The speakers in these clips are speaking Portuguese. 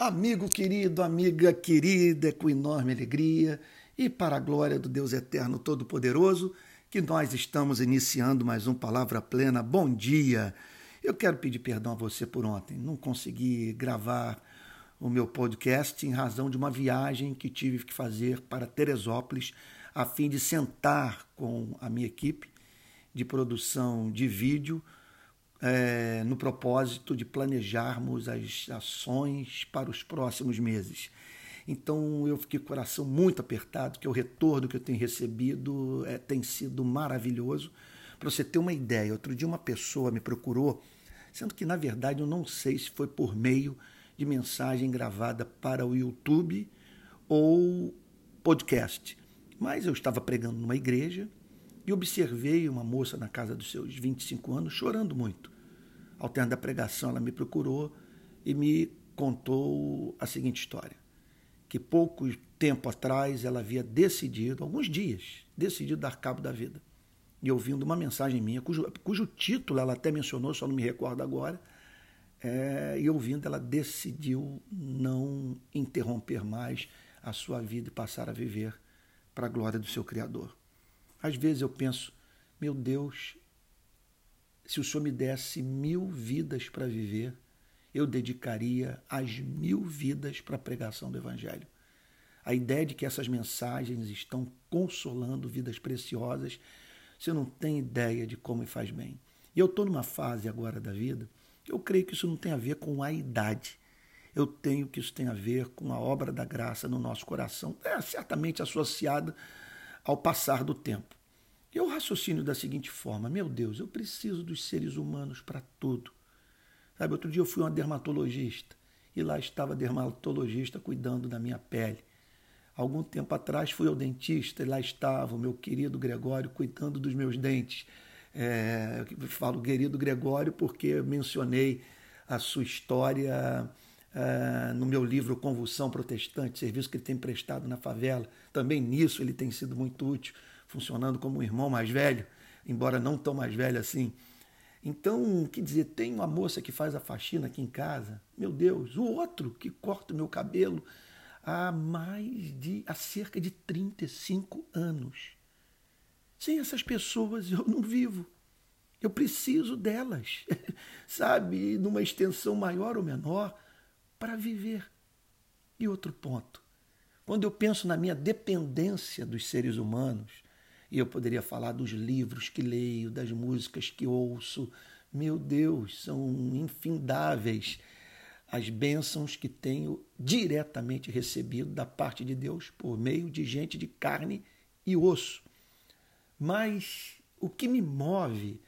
Amigo querido, amiga querida, com enorme alegria e para a glória do Deus Eterno Todo-Poderoso que nós estamos iniciando mais um Palavra Plena. Bom dia! Eu quero pedir perdão a você por ontem. Não consegui gravar o meu podcast em razão de uma viagem que tive que fazer para Teresópolis a fim de sentar com a minha equipe de produção de vídeo é, no propósito de planejarmos as ações para os próximos meses. Então eu fiquei com o coração muito apertado, que o retorno que eu tenho recebido é, tem sido maravilhoso. Para você ter uma ideia, outro dia uma pessoa me procurou, sendo que na verdade eu não sei se foi por meio de mensagem gravada para o YouTube ou podcast. Mas eu estava pregando numa igreja e observei uma moça na casa dos seus 25 anos chorando muito. Ao termo da pregação, ela me procurou e me contou a seguinte história: que pouco tempo atrás ela havia decidido, alguns dias, decidido dar cabo da vida. E ouvindo uma mensagem minha, cujo, cujo título ela até mencionou, só não me recordo agora, é, e ouvindo, ela decidiu não interromper mais a sua vida e passar a viver para a glória do seu Criador. Às vezes eu penso, meu Deus, se o Senhor me desse mil vidas para viver, eu dedicaria as mil vidas para a pregação do Evangelho. A ideia de que essas mensagens estão consolando vidas preciosas, você não tem ideia de como faz bem. E eu estou numa fase agora da vida, eu creio que isso não tem a ver com a idade. Eu tenho que isso tem a ver com a obra da graça no nosso coração. É certamente associada ao passar do tempo. Eu raciocínio da seguinte forma: meu Deus, eu preciso dos seres humanos para tudo. Sabe, outro dia eu fui a uma dermatologista e lá estava a dermatologista cuidando da minha pele. Algum tempo atrás fui ao dentista e lá estava o meu querido Gregório cuidando dos meus dentes. É, falo querido Gregório porque mencionei a sua história é, no meu livro Convulsão Protestante, serviço que ele tem prestado na favela. Também nisso ele tem sido muito útil, funcionando como um irmão mais velho, embora não tão mais velho assim. Então, quer dizer, tem uma moça que faz a faxina aqui em casa, meu Deus, o outro que corta o meu cabelo há mais de, há cerca de 35 anos. Sem essas pessoas eu não vivo. Eu preciso delas, sabe, numa extensão maior ou menor, para viver. E outro ponto, quando eu penso na minha dependência dos seres humanos, e eu poderia falar dos livros que leio, das músicas que ouço, meu Deus, são infindáveis as bênçãos que tenho diretamente recebido da parte de Deus por meio de gente de carne e osso. Mas o que me move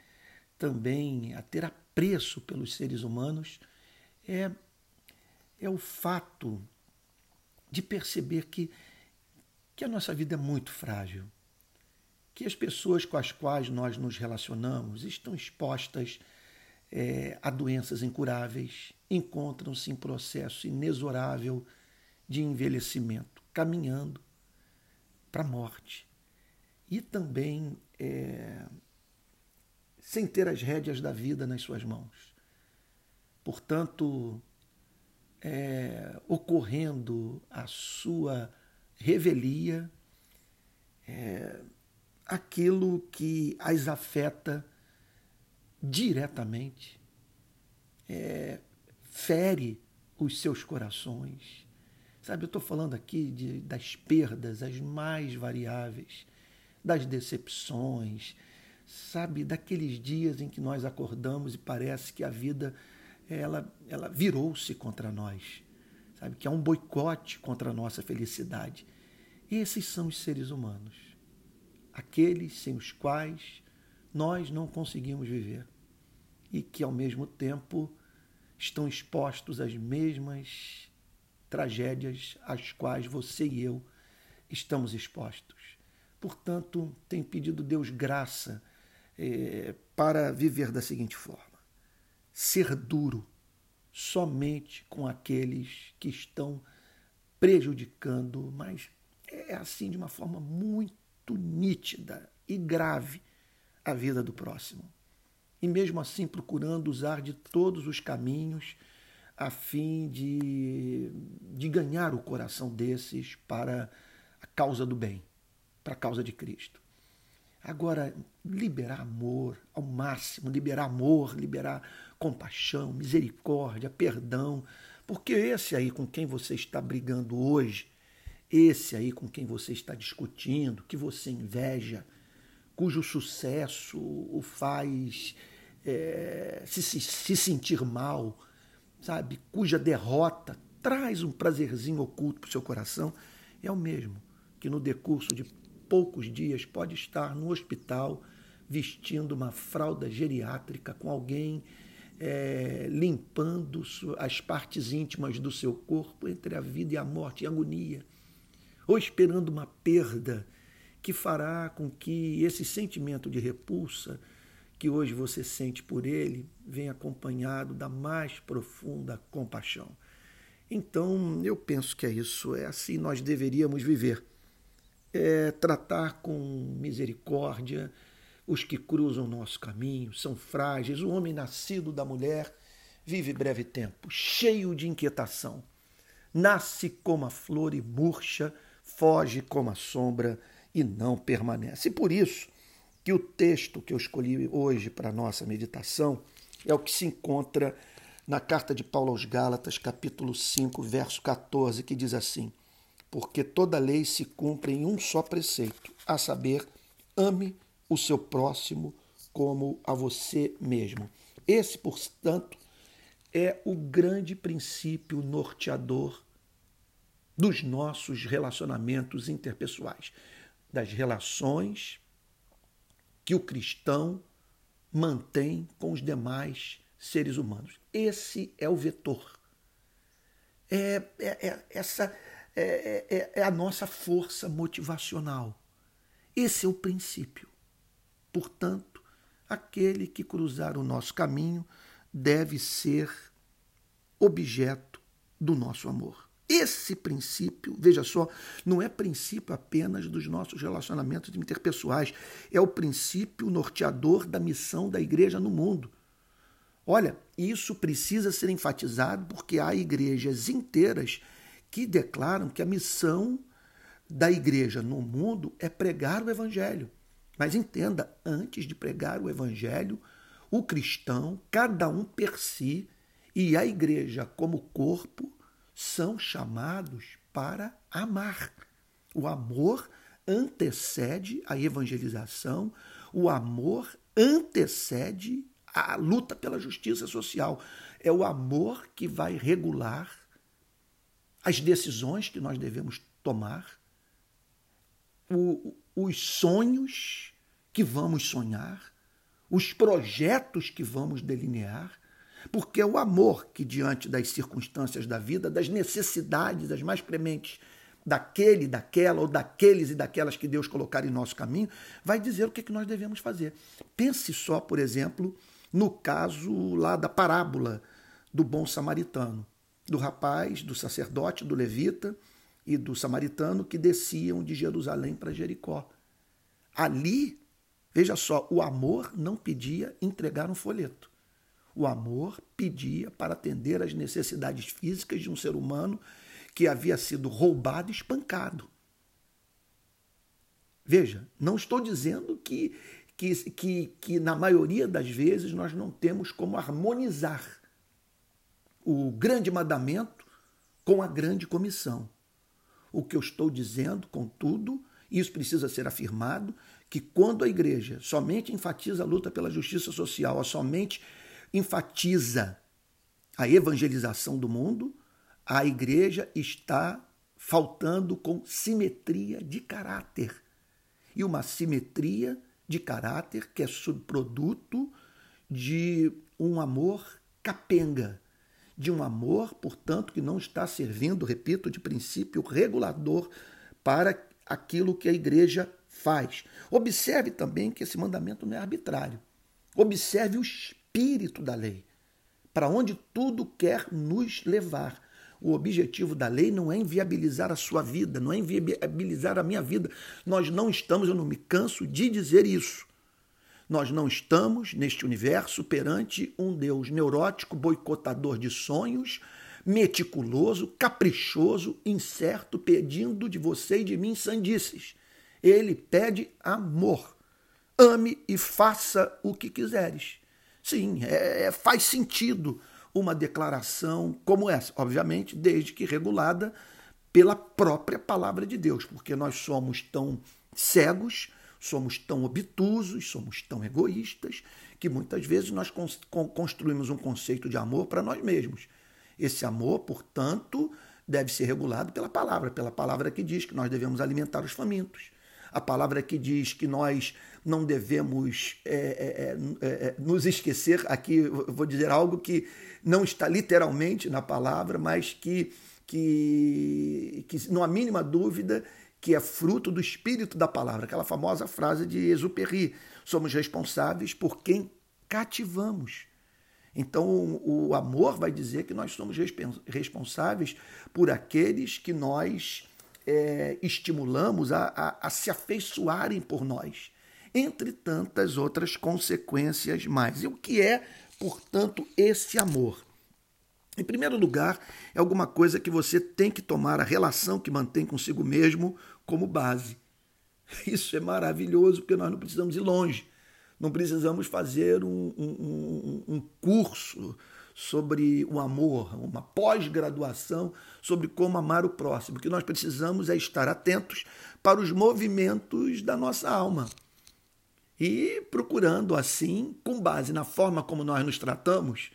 também a ter apreço pelos seres humanos é, é o fato de perceber que, que a nossa vida é muito frágil, que as pessoas com as quais nós nos relacionamos estão expostas é, a doenças incuráveis, encontram-se em processo inexorável de envelhecimento, caminhando para a morte. E também é, sem ter as rédeas da vida nas suas mãos. Portanto, é, ocorrendo a sua revelia, é, aquilo que as afeta diretamente, é, fere os seus corações. Sabe, eu estou falando aqui de, das perdas as mais variáveis, das decepções, sabe, daqueles dias em que nós acordamos e parece que a vida ela, ela virou-se contra nós, sabe, que há um boicote contra a nossa felicidade. Esses são os seres humanos, aqueles sem os quais nós não conseguimos viver e que, ao mesmo tempo, estão expostos às mesmas tragédias às quais você e eu estamos expostos. Portanto, tenho pedido Deus graça é, para viver da seguinte forma: ser duro somente com aqueles que estão prejudicando, mas é assim de uma forma muito nítida e grave a vida do próximo. E mesmo assim procurando usar de todos os caminhos a fim de, de ganhar o coração desses para a causa do bem, para a causa de Cristo. Agora, liberar amor ao máximo, liberar amor, liberar compaixão, misericórdia, perdão, porque esse aí com quem você está brigando hoje, esse aí com quem você está discutindo, que você inveja, cujo sucesso o faz é, se, se, se sentir mal, sabe? Cuja derrota traz um prazerzinho oculto para o seu coração, é o mesmo que no decurso de poucos dias pode estar no hospital vestindo uma fralda geriátrica com alguém é, limpando as partes íntimas do seu corpo entre a vida e a morte e a agonia, ou esperando uma perda que fará com que esse sentimento de repulsa que hoje você sente por ele venha acompanhado da mais profunda compaixão. Então, eu penso que é isso, é assim nós deveríamos viver. É tratar com misericórdia os que cruzam nosso caminho, são frágeis. O homem nascido da mulher vive breve tempo, cheio de inquietação. Nasce como a flor e murcha, foge como a sombra e não permanece. E por isso que o texto que eu escolhi hoje para a nossa meditação é o que se encontra na carta de Paulo aos Gálatas, capítulo 5, verso 14, que diz assim: Porque toda lei se cumpre em um só preceito, a saber, ame o seu próximo como a você mesmo. Esse, portanto, é o grande princípio norteador dos nossos relacionamentos interpessoais, das relações que o cristão mantém com os demais seres humanos. Esse é o vetor. É, é, é essa é, é, é a nossa força motivacional. Esse é o princípio. Portanto, aquele que cruzar o nosso caminho deve ser objeto do nosso amor. Esse princípio, veja só, não é princípio apenas dos nossos relacionamentos interpessoais, é o princípio norteador da missão da igreja no mundo. Olha, isso precisa ser enfatizado porque há igrejas inteiras que declaram que a missão da igreja no mundo é pregar o evangelho. Mas entenda, antes de pregar o evangelho, o cristão, cada um per si, e a igreja como corpo, são chamados para amar. O amor antecede a evangelização, o amor antecede a luta pela justiça social. É o amor que vai regular as decisões que nós devemos tomar, o, os sonhos que vamos sonhar, os projetos que vamos delinear, porque é o amor que, diante das circunstâncias da vida, das necessidades as mais prementes daquele, daquela ou daqueles e daquelas que Deus colocar em nosso caminho, vai dizer o que, é que nós devemos fazer. Pense só, por exemplo, no caso lá da parábola do bom samaritano, do rapaz, do sacerdote, do levita e do samaritano que desciam de Jerusalém para Jericó. Ali, veja só, o amor não pedia entregar um folheto. O amor pedia para atender às necessidades físicas de um ser humano que havia sido roubado e espancado. Veja, não estou dizendo que, que, que, que na maioria das vezes nós não temos como harmonizar o grande mandamento com a grande comissão. O que eu estou dizendo, contudo, isso precisa ser afirmado, que quando a igreja somente enfatiza a luta pela justiça social, ou somente enfatiza a evangelização do mundo, a igreja está faltando com simetria de caráter. E uma simetria de caráter que é subproduto de um amor capenga, de um amor, portanto, que não está servindo, repito, de princípio regulador para aquilo que a igreja faz. Observe também que esse mandamento não é arbitrário. Observe o espírito da lei, para onde tudo quer nos levar. O objetivo da lei não é inviabilizar a sua vida, não é inviabilizar a minha vida. Nós não estamos, eu não me canso de dizer isso. Nós não estamos neste universo perante um Deus neurótico, boicotador de sonhos, meticuloso, caprichoso, incerto, pedindo de você e de mim sandices. Ele pede amor. Ame e faça o que quiseres. Sim, é, é, faz sentido uma declaração como essa, obviamente, desde que regulada pela própria palavra de Deus, porque nós somos tão cegos, somos tão obtusos, somos tão egoístas, que muitas vezes nós construímos um conceito de amor para nós mesmos. Esse amor, portanto, deve ser regulado pela palavra, pela palavra que diz que nós devemos alimentar os famintos. A palavra que diz que nós não devemos é, é, é, é nos esquecer, aqui vou dizer algo que não está literalmente na palavra, mas que que, que não há mínima dúvida que é fruto do espírito da palavra, aquela famosa frase de Exupéry: somos responsáveis por quem cativamos. Então, o amor vai dizer que nós somos responsáveis por aqueles que nós é, estimulamos a, a, a se afeiçoarem por nós, entre tantas outras consequências mais. E o que é, portanto, esse amor? Em primeiro lugar, é alguma coisa que você tem que tomar a relação que mantém consigo mesmo como base. Isso é maravilhoso porque nós não precisamos ir longe. Não precisamos fazer um, um, um curso sobre o amor, uma pós-graduação sobre como amar o próximo. O que nós precisamos é estar atentos para os movimentos da nossa alma. E procurando, assim, com base na forma como nós nos tratamos,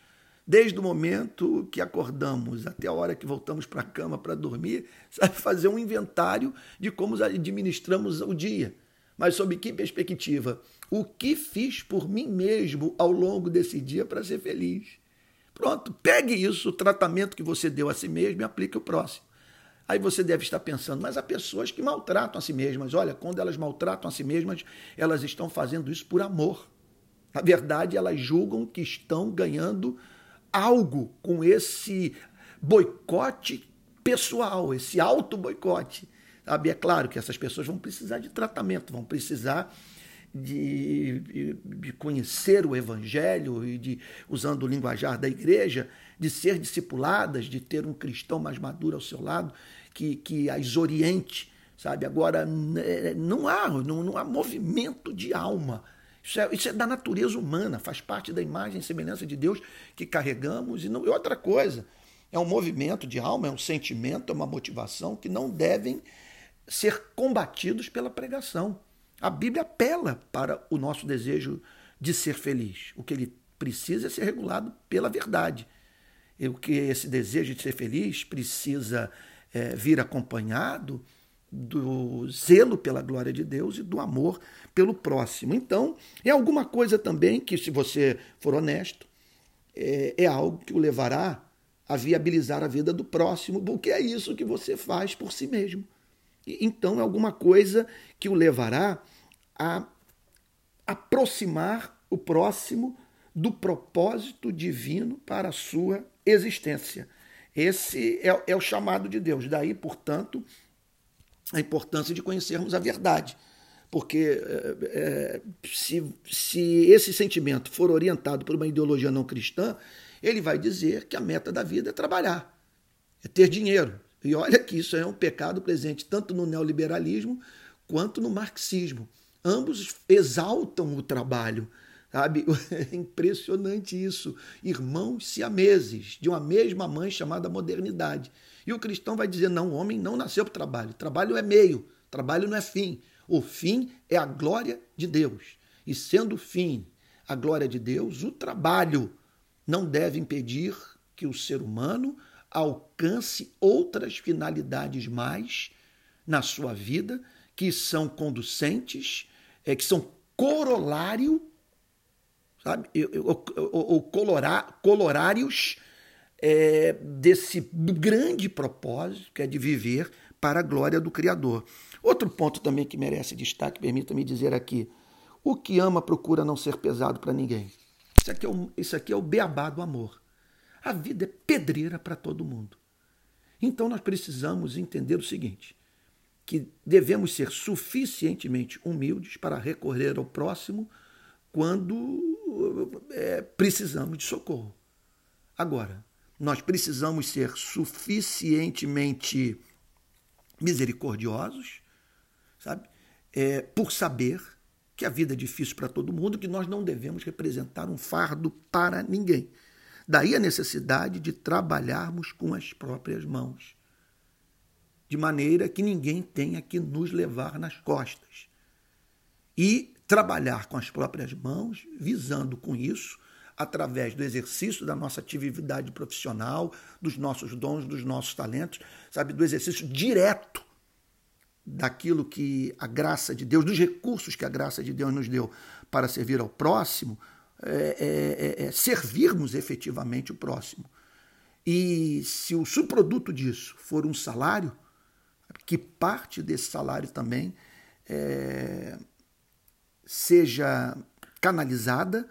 desde o momento que acordamos até a hora que voltamos para a cama para dormir, fazer um inventário de como administramos o dia. Mas sob que perspectiva? O que fiz por mim mesmo ao longo desse dia para ser feliz? Pronto, pegue isso, o tratamento que você deu a si mesmo e aplique o próximo. Aí você deve estar pensando, mas há pessoas que maltratam a si mesmas. Olha, quando elas maltratam a si mesmas, elas estão fazendo isso por amor. Na verdade, elas julgam que estão ganhando algo com esse boicote pessoal, esse auto-boicote. Sabe? É claro que essas pessoas vão precisar de tratamento, vão precisar de, de, conhecer o Evangelho e de, usando o linguajar da igreja, de ser discipuladas, de ter um cristão mais maduro ao seu lado, que, que as oriente, sabe? Agora, né, não há, não, não há movimento de alma isso é, isso é da natureza humana, faz parte da imagem e semelhança de Deus que carregamos. E, não, e outra coisa, é um movimento de alma, é um sentimento, é uma motivação que não devem ser combatidos pela pregação. A Bíblia apela para o nosso desejo de ser feliz. O que ele precisa é ser regulado pela verdade. E o que esse desejo de ser feliz precisa é, vir acompanhado do zelo pela glória de Deus e do amor pelo próximo. Então, é alguma coisa também que, se você for honesto, é, é algo que o levará a viabilizar a vida do próximo, porque é isso que você faz por si mesmo. Então, é alguma coisa que o levará a aproximar o próximo do propósito divino para a sua existência. Esse é, é o chamado de Deus. Daí, portanto, a importância de conhecermos a verdade. Porque é, se, se esse sentimento for orientado por uma ideologia não cristã, ele vai dizer que a meta da vida é trabalhar, é ter dinheiro. E olha que isso é um pecado presente tanto no neoliberalismo quanto no marxismo. Ambos exaltam o trabalho, sabe? É impressionante isso. Irmãos siameses, de uma mesma mãe chamada modernidade. E o cristão vai dizer: não, o homem não nasceu para o trabalho. Trabalho é meio, trabalho não é fim. O fim é a glória de Deus. E sendo fim a glória de Deus, o trabalho não deve impedir que o ser humano alcance outras finalidades mais na sua vida que são conducentes, é, que são corolário, sabe, ou colorários é, desse grande propósito que é de viver para a glória do Criador. Outro ponto também que merece destaque, permita-me dizer aqui: o que ama procura não ser pesado para ninguém. Isso aqui, é o, isso aqui é o beabá do amor. A vida é pedreira para todo mundo. Então nós precisamos entender o seguinte: que devemos ser suficientemente humildes para recorrer ao próximo quando é, precisamos de socorro. Agora, nós precisamos ser suficientemente misericordiosos, sabe? É, por saber que a vida é difícil para todo mundo, que nós não devemos representar um fardo para ninguém. Daí a necessidade de trabalharmos com as próprias mãos, de maneira que ninguém tenha que nos levar nas costas. E trabalhar com as próprias mãos, visando com isso, através do exercício da nossa atividade profissional, dos nossos dons, dos nossos talentos, sabe, do exercício direto daquilo que a graça de Deus, dos recursos que a graça de Deus nos deu para servir ao próximo, é, é, é, é servirmos efetivamente o próximo. E se o subproduto disso for um salário, que parte desse salário também é, seja canalizada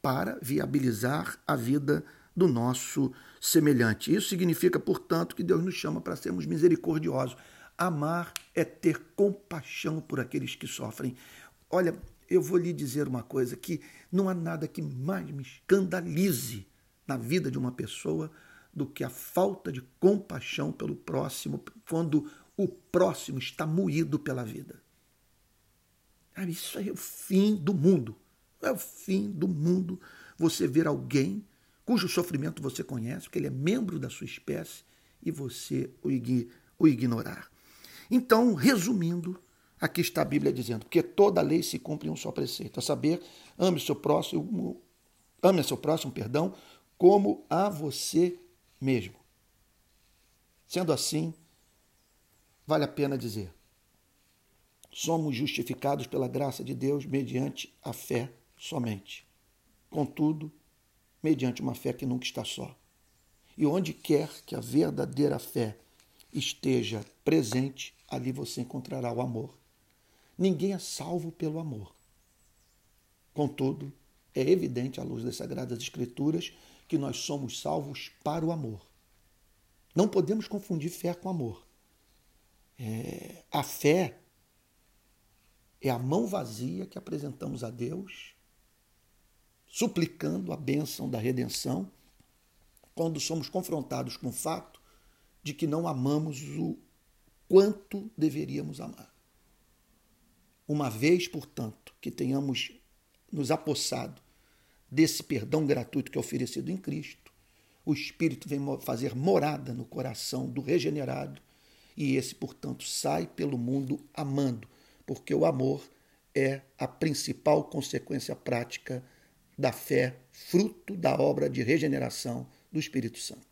para viabilizar a vida do nosso semelhante. Isso significa, portanto, que Deus nos chama para sermos misericordiosos. Amar é ter compaixão por aqueles que sofrem. Olha, eu vou lhe dizer uma coisa que não há nada que mais me escandalize na vida de uma pessoa do que a falta de compaixão pelo próximo quando o próximo está moído pela vida. Isso é o fim do mundo. É o fim do mundo você ver alguém cujo sofrimento você conhece, porque ele é membro da sua espécie, e você o ignorar. Então, resumindo, aqui está a Bíblia dizendo, porque toda lei se cumpre em um só preceito, a saber, ame seu próximo, ame seu próximo, perdão, como a você mesmo. Sendo assim, vale a pena dizer, somos justificados pela graça de Deus mediante a fé somente. Contudo, mediante uma fé que nunca está só. E onde quer que a verdadeira fé esteja presente, ali você encontrará o amor. Ninguém é salvo pelo amor. Contudo, é evidente à luz das Sagradas Escrituras que nós somos salvos para o amor. Não podemos confundir fé com amor. É, a fé é a mão vazia que apresentamos a Deus, suplicando a bênção da redenção, quando somos confrontados com o fato de que não amamos o quanto deveríamos amar. Uma vez, portanto, que tenhamos nos apossado desse perdão gratuito que é oferecido em Cristo, o Espírito vem fazer morada no coração do regenerado e esse, portanto, sai pelo mundo amando, porque o amor é a principal consequência prática da fé, fruto da obra de regeneração do Espírito Santo.